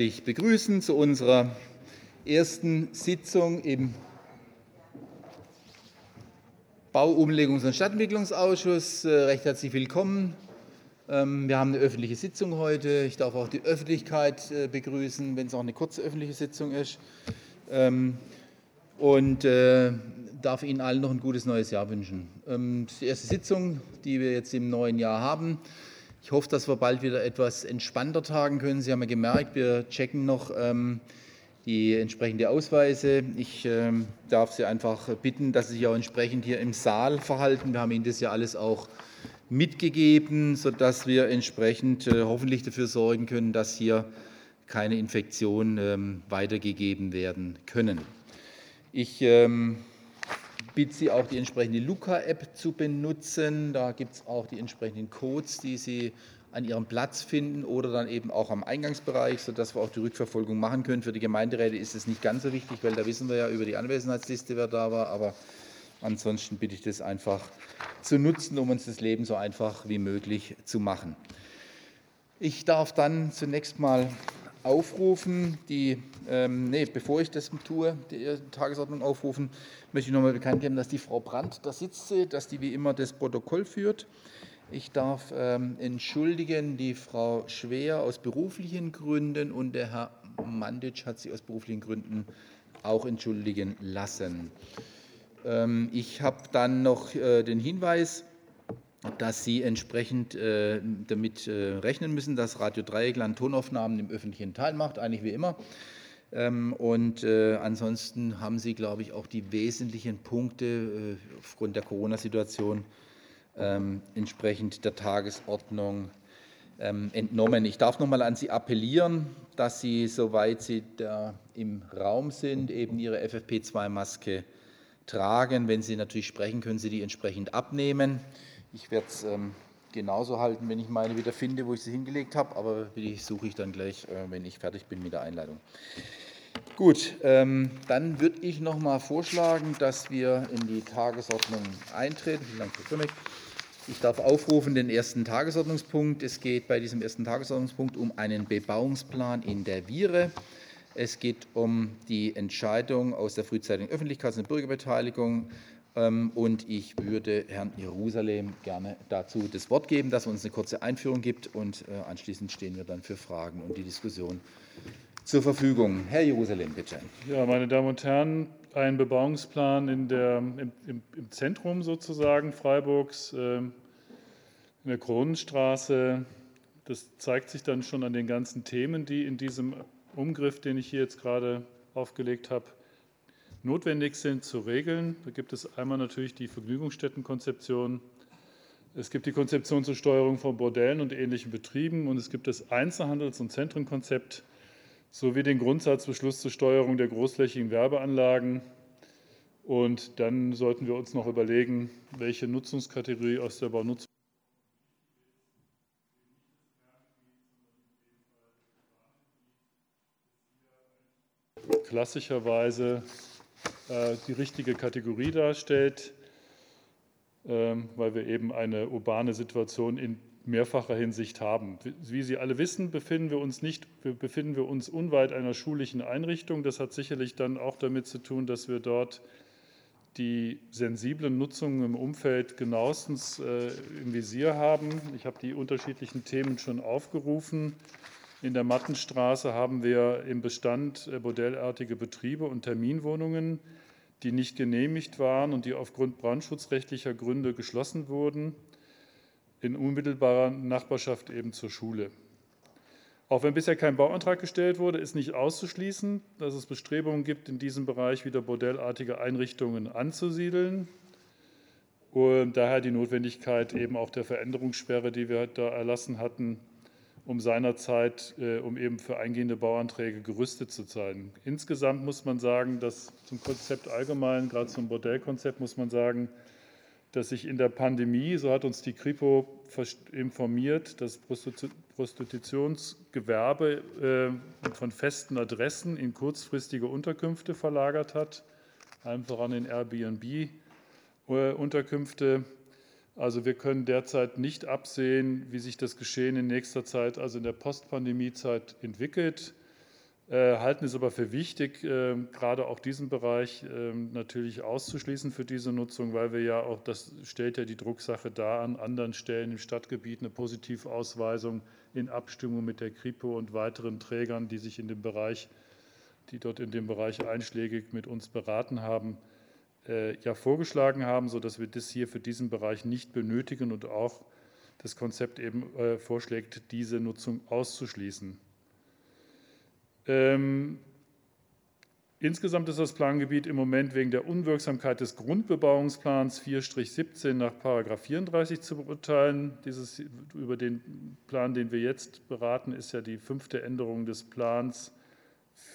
Ich begrüßen zu unserer ersten Sitzung im Bauumlegungs- und Stadtentwicklungsausschuss. Äh, recht herzlich willkommen. Ähm, wir haben eine öffentliche Sitzung heute. Ich darf auch die Öffentlichkeit äh, begrüßen, wenn es auch eine kurze öffentliche Sitzung ist. Ähm, und äh, darf Ihnen allen noch ein gutes neues Jahr wünschen. Ähm, die erste Sitzung, die wir jetzt im neuen Jahr haben. Ich hoffe, dass wir bald wieder etwas entspannter tagen können. Sie haben ja gemerkt, wir checken noch ähm, die entsprechenden Ausweise. Ich ähm, darf Sie einfach bitten, dass Sie sich auch entsprechend hier im Saal verhalten. Wir haben Ihnen das ja alles auch mitgegeben, sodass wir entsprechend äh, hoffentlich dafür sorgen können, dass hier keine Infektionen ähm, weitergegeben werden können. Ich ähm, bitte Sie auch die entsprechende Luca-App zu benutzen. Da gibt es auch die entsprechenden Codes, die Sie an Ihrem Platz finden oder dann eben auch am Eingangsbereich, sodass wir auch die Rückverfolgung machen können. Für die Gemeinderäte ist es nicht ganz so wichtig, weil da wissen wir ja über die Anwesenheitsliste, wer da war. Aber ansonsten bitte ich das einfach zu nutzen, um uns das Leben so einfach wie möglich zu machen. Ich darf dann zunächst mal aufrufen, die, ähm, nee, bevor ich das tue, die Tagesordnung aufrufen, möchte ich nochmal bekannt geben, dass die Frau Brandt da sitzt, dass die wie immer das Protokoll führt. Ich darf ähm, entschuldigen die Frau Schwer aus beruflichen Gründen und der Herr Mandic hat sie aus beruflichen Gründen auch entschuldigen lassen. Ähm, ich habe dann noch äh, den Hinweis, dass Sie entsprechend äh, damit äh, rechnen müssen, dass Radio Dreieckland Tonaufnahmen im öffentlichen Teil macht, eigentlich wie immer. Ähm, und äh, ansonsten haben Sie, glaube ich, auch die wesentlichen Punkte aufgrund der Corona-Situation ähm, entsprechend der Tagesordnung ähm, entnommen. Ich darf noch mal an Sie appellieren, dass Sie, soweit Sie da im Raum sind, eben Ihre FFP2-Maske tragen. Wenn Sie natürlich sprechen, können Sie die entsprechend abnehmen. Ich werde es ähm, genauso halten, wenn ich meine wieder finde, wo ich sie hingelegt habe, aber die suche ich dann gleich, äh, wenn ich fertig bin mit der Einleitung. Gut, ähm, dann würde ich noch mal vorschlagen, dass wir in die Tagesordnung eintreten. Vielen Dank, Frau Grimmick. Ich darf aufrufen den ersten Tagesordnungspunkt. Es geht bei diesem ersten Tagesordnungspunkt um einen Bebauungsplan in der Viere. Es geht um die Entscheidung aus der frühzeitigen Öffentlichkeits- und Bürgerbeteiligung und ich würde Herrn Jerusalem gerne dazu das Wort geben, dass er uns eine kurze Einführung gibt und äh, anschließend stehen wir dann für Fragen und die Diskussion zur Verfügung. Herr Jerusalem, bitte. Ja, meine Damen und Herren, ein Bebauungsplan der, im, im, Zentrum sozusagen Freiburgs, äh, in der Kronenstraße. Das zeigt sich dann schon an den ganzen Themen, die in diesem Umgriff, den ich hier jetzt gerade aufgelegt habe, notwendig sind zu regeln. Da gibt es einmal natürlich die Vergnügungsstättenkonzeption, es gibt die Konzeption zur Steuerung von Bordellen und ähnlichen Betrieben und es gibt das Einzelhandels- und Zentrenkonzept sowie den Grundsatzbeschluss zur Steuerung der großflächigen Werbeanlagen. Und dann sollten wir uns noch überlegen, welche Nutzungskategorie aus der Baunutzung klassischerweise äh, die richtige Kategorie darstellt, ähm, weil wir eben eine urbane Situation in mehrfacher Hinsicht haben. Wie Sie alle wissen, befinden wir uns nicht, befinden wir uns unweit einer schulischen Einrichtung. Das hat sicherlich dann auch damit zu tun, dass wir dort die sensiblen Nutzungen im Umfeld genauestens äh, im Visier haben. Ich habe die unterschiedlichen Themen schon aufgerufen. In der Mattenstraße haben wir im Bestand äh, modellartige Betriebe und Terminwohnungen, die nicht genehmigt waren und die aufgrund brandschutzrechtlicher Gründe geschlossen wurden, in unmittelbarer Nachbarschaft eben zur Schule. Auch wenn bisher kein Bauantrag gestellt wurde, ist nicht auszuschließen, dass es Bestrebungen gibt, in diesem Bereich wieder bordellartige Einrichtungen anzusiedeln. Und daher die Notwendigkeit eben auch der Veränderungssperre, die wir da erlassen hatten, um seinerzeit, äh, um eben für eingehende Bauanträge gerüstet zu sein. Insgesamt muss man sagen, dass zum Konzept allgemein, gerade zum Bordellkonzept, muss man sagen, dass sich in der Pandemie, so hat uns die Kripo informiert, das Prostitutionsgewerbe äh, von festen Adressen in kurzfristige Unterkünfte verlagert hat, allen voran in Airbnb-Unterkünfte. Also wir können derzeit nicht absehen, wie sich das Geschehen in nächster Zeit, also in der Postpandemiezeit, entwickelt. äh, halten es aber für wichtig, äh, gerade auch diesen Bereich äh, natürlich auszuschließen für diese Nutzung, weil wir ja auch, das stellt ja die Drucksache dar, an anderen Stellen im Stadtgebiet eine Positivausweisung in Abstimmung mit der Kripo und weiteren Trägern, die sich in dem Bereich, die dort in dem Bereich einschlägig mit uns beraten haben, ja vorgeschlagen haben, sodass wir das hier für diesen Bereich nicht benötigen und auch das Konzept eben vorschlägt, diese Nutzung auszuschließen. Ähm, insgesamt ist das Plangebiet im Moment wegen der Unwirksamkeit des Grundbebauungsplans 4-17 nach 34 zu beurteilen. Dieses, über den Plan, den wir jetzt beraten, ist ja die fünfte Änderung des Plans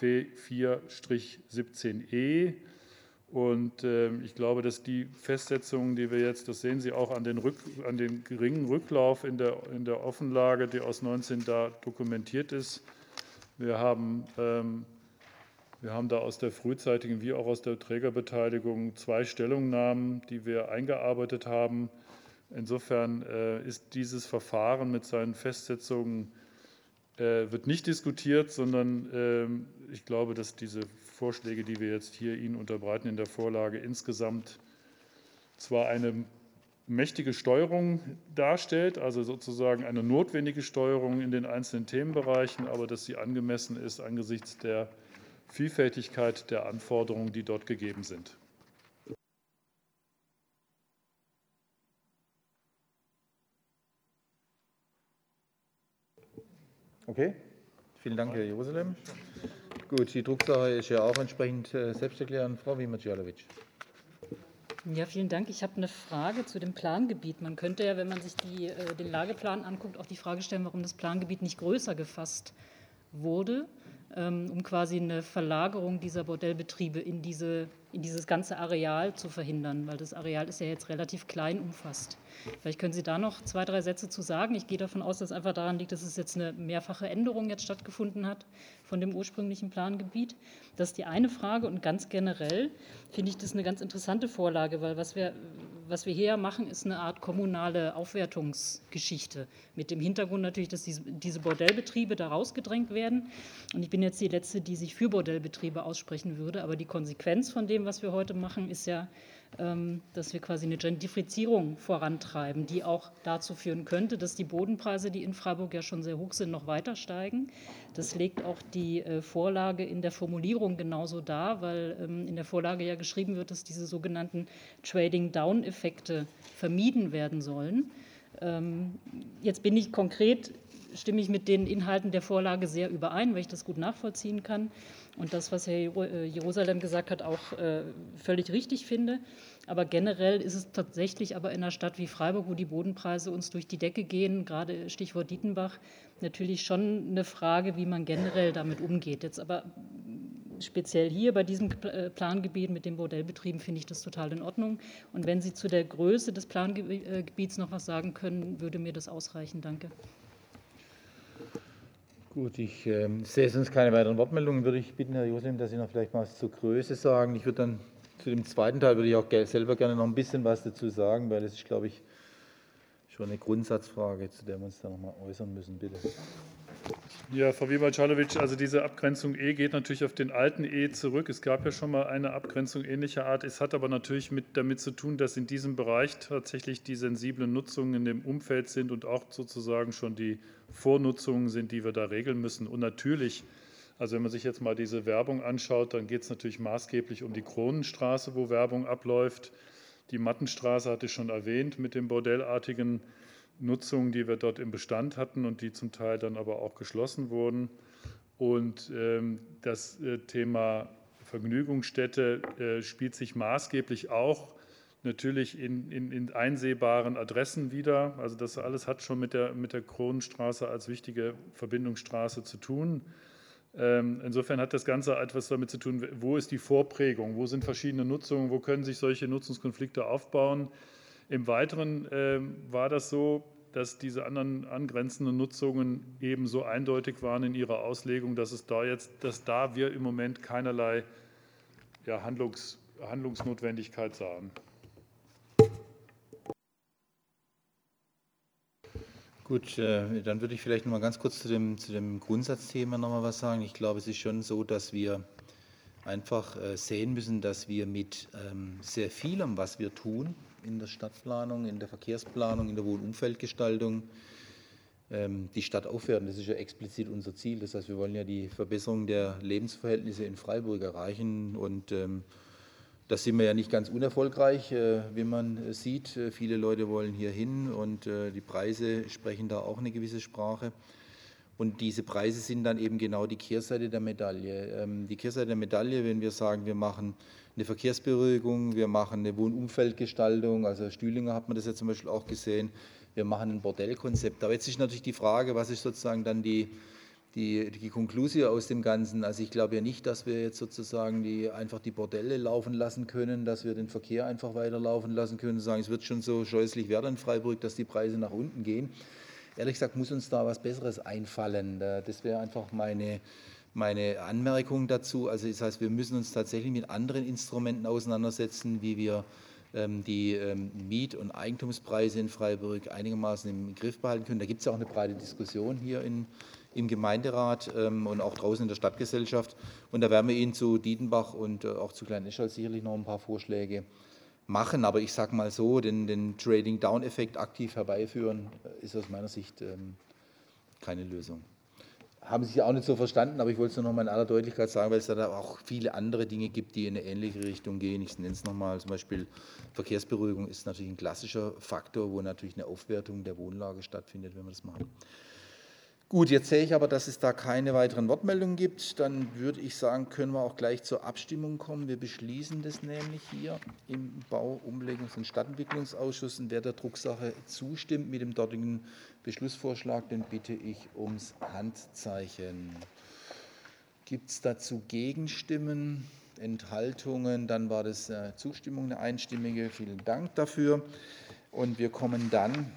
4-17e. Und äh, ich glaube, dass die Festsetzungen, die wir jetzt, das sehen Sie auch an den, Rück, an den geringen Rücklauf in der, in der Offenlage, die aus 19 da dokumentiert ist, wir haben, ähm, wir haben da aus der frühzeitigen wie auch aus der Trägerbeteiligung zwei Stellungnahmen, die wir eingearbeitet haben. Insofern äh, ist dieses Verfahren mit seinen Festsetzungen äh, wird nicht diskutiert, sondern ähm, ich glaube, dass diese Vorschläge, die wir jetzt hier Ihnen unterbreiten in der Vorlage, insgesamt zwar eine mächtige Steuerung darstellt, also sozusagen eine notwendige Steuerung in den einzelnen Themenbereichen, aber dass sie angemessen ist angesichts der Vielfältigkeit der Anforderungen, die dort gegeben sind. Okay, vielen Dank, Herr Jerusalem. Gut, die Drucksache ist ja auch entsprechend äh, selbsterklärend. Frau Wimert-Jalowitsch. Ja, vielen Dank. Ich habe eine Frage zu dem Plangebiet. Man könnte ja, wenn man sich die, äh, den Lageplan anguckt, auch die Frage stellen, warum das Plangebiet nicht größer gefasst wurde, ähm, um quasi eine Verlagerung dieser Bordellbetriebe in, diese, dieses ganze Areal zu verhindern, weil das Areal ist ja jetzt relativ klein umfasst. Vielleicht können Sie da noch zwei, drei Sätze zu sagen. Ich gehe davon aus, dass es einfach daran liegt, dass es jetzt eine mehrfache Änderung jetzt stattgefunden hat von dem ursprünglichen Plangebiet. Das ist die eine Frage. Und ganz generell finde ich das eine ganz interessante Vorlage, weil was wir, was wir hier machen, ist eine Art kommunale Aufwertungsgeschichte. Mit dem Hintergrund natürlich, dass diese Bordellbetriebe da rausgedrängt werden. Und ich bin jetzt die Letzte, die sich für Bordellbetriebe aussprechen würde. Aber die Konsequenz von dem, was wir heute machen, ist ja, ähm, dass wir quasi eine Gentrifizierung vorantreiben, die auch dazu führen könnte, dass die Bodenpreise, die in Freiburg ja schon sehr hoch sind, noch weiter steigen. Das legt auch die äh, Vorlage in der Formulierung genauso dar, weil ähm, in der Vorlage ja geschrieben wird, dass diese sogenannten Trading-Down-Effekte vermieden werden sollen. Ähm, jetzt bin ich konkret stimme ich mit den Inhalten der Vorlage sehr überein, weil ich das gut nachvollziehen kann und das, was Herr äh, Jerusalem gesagt hat, auch äh, völlig richtig finde. Aber generell ist es tatsächlich aber in einer Stadt wie Freiburg, wo die Bodenpreise uns durch die Decke gehen, gerade Stichwort Dietenbach, natürlich schon eine Frage, wie man generell damit umgeht. Jetzt aber speziell hier bei diesem äh, Plangebiet mit den Bordellbetrieben finde ich das total in Ordnung. Und wenn Sie zu der Größe des Plangebiets noch was sagen können, würde mir das ausreichen. Danke. Gut, ich äh, sehe sonst keine weiteren Wortmeldungen. Würde ich bitten, Herr Josem, dass Sie noch vielleicht mal was zur Größe sagen. Ich würde dann zu dem zweiten Teil würde ich auch selber gerne noch ein bisschen was dazu sagen, weil das ist, glaube ich, schon eine Grundsatzfrage, zu der wir uns da noch mal äußern müssen. Bitte. Ja, Frau Weber-Czalowitsch, also diese Abgrenzung E geht natürlich auf den alten E zurück. Es gab ja schon mal eine Abgrenzung ähnlicher Art. Es hat aber natürlich mit, damit zu tun, dass in diesem Bereich tatsächlich die sensiblen Nutzungen in dem Umfeld sind und auch sozusagen schon die Vornutzungen sind, die wir da regeln müssen. Und natürlich, also wenn man sich jetzt mal diese Werbung anschaut, dann geht es natürlich maßgeblich um die Kronenstraße, wo Werbung abläuft. Die Mattenstraße hatte ich schon erwähnt mit dem bordellartigen Nutzungen, die wir dort im Bestand hatten und die zum Teil dann aber auch geschlossen wurden. Und ähm, das äh, Thema Vergnügungsstätte äh, spielt sich maßgeblich auch natürlich in, in, in, einsehbaren Adressen wieder. Also das alles hat schon mit der, mit der Kronenstraße als wichtige Verbindungsstraße zu tun. Ähm, insofern hat das Ganze etwas damit zu tun, wo ist die Vorprägung, wo sind verschiedene Nutzungen, wo können sich solche Nutzungskonflikte aufbauen. Im Weiteren ähm, war das so, dass diese anderen angrenzenden Nutzungen eben so eindeutig waren in ihrer Auslegung, dass es da jetzt, dass da wir im Moment keinerlei ja, Handlungs, Handlungsnotwendigkeit sahen. Gut, äh, dann würde ich vielleicht noch mal ganz kurz zu dem, zu dem Grundsatzthema noch mal was sagen. Ich glaube, es ist schon so, dass wir einfach äh, sehen müssen, dass wir mit ähm, sehr vielem, was wir tun, in der Stadtplanung, in der Verkehrsplanung, in der Wohnumfeldgestaltung, ähm, die Stadt aufwerten. Das ist ja explizit unser Ziel. Das heißt, wir wollen ja die Verbesserung der Lebensverhältnisse in Freiburg erreichen und ähm, das sind wir ja nicht ganz unerfolgreich, äh, wie man sieht. Äh, viele Leute wollen hier hin und äh, die Preise sprechen da auch eine gewisse Sprache. Und diese Preise sind dann eben genau die Kehrseite der Medaille. Ähm, die Kehrseite der Medaille, wenn wir sagen, wir machen eine Verkehrsberuhigung, wir machen eine Wohnumfeldgestaltung, also Stühlinger hat man das ja zum Beispiel auch gesehen, wir machen ein Bordellkonzept. Aber jetzt ist natürlich die Frage, was ist sozusagen dann die, die, die Konklusion aus dem Ganzen. Also ich glaube ja nicht, dass wir jetzt sozusagen die, einfach die Bordelle laufen lassen können, dass wir den Verkehr einfach weiterlaufen lassen können und sagen, es wird schon so scheußlich werden in Freiburg, dass die Preise nach unten gehen. Ehrlich gesagt muss uns da was Besseres einfallen. Das wäre einfach meine, meine Anmerkung dazu. Also das heißt, wir müssen uns tatsächlich mit anderen Instrumenten auseinandersetzen, wie wir ähm, die ähm, Miet- und Eigentumspreise in Freiburg einigermaßen im Griff behalten können. Da gibt es ja auch eine breite Diskussion hier in, im Gemeinderat ähm, und auch draußen in der Stadtgesellschaft. Und da werden wir Ihnen zu Dietenbach und äh, auch zu Klein-Eschal sicherlich noch ein paar Vorschläge machen. Aber ich sage mal so, den, den Trading-Down-Effekt aktiv herbeiführen, äh, ist aus meiner Sicht ähm, keine Lösung. Haben Sie auch nicht so verstanden, aber ich wollte es nur noch mal in aller Deutlichkeit sagen, weil es da auch viele andere Dinge gibt, die in eine ähnliche Richtung gehen. Ich nenne es nochmal, zum Beispiel Verkehrsberuhigung ist natürlich ein klassischer Faktor, wo natürlich eine Aufwertung der Wohnlage stattfindet, wenn wir das machen. Gut, jetzt sehe ich aber, dass es da keine weiteren Wortmeldungen gibt. Dann würde ich sagen, können wir auch gleich zur Abstimmung kommen. Wir beschließen das nämlich hier im Bau-, Umlegungs- und Stadtentwicklungsausschuss. Und wer der Drucksache zustimmt mit dem dortigen Beschlussvorschlag, den bitte ich ums Handzeichen. Gibt es dazu Gegenstimmen, Enthaltungen? Dann war das Zustimmung, eine einstimmige. Vielen Dank dafür. Und wir kommen dann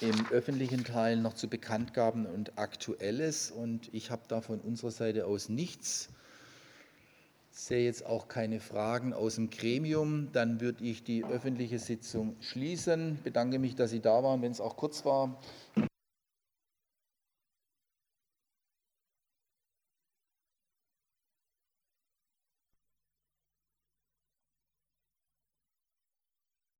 im öffentlichen Teil noch zu Bekanntgaben und Aktuelles. Und ich habe da von unserer Seite aus nichts. Ich sehe jetzt auch keine Fragen aus dem Gremium. Dann würde ich die öffentliche Sitzung schließen. Ich bedanke mich, dass Sie da waren, wenn es auch kurz war.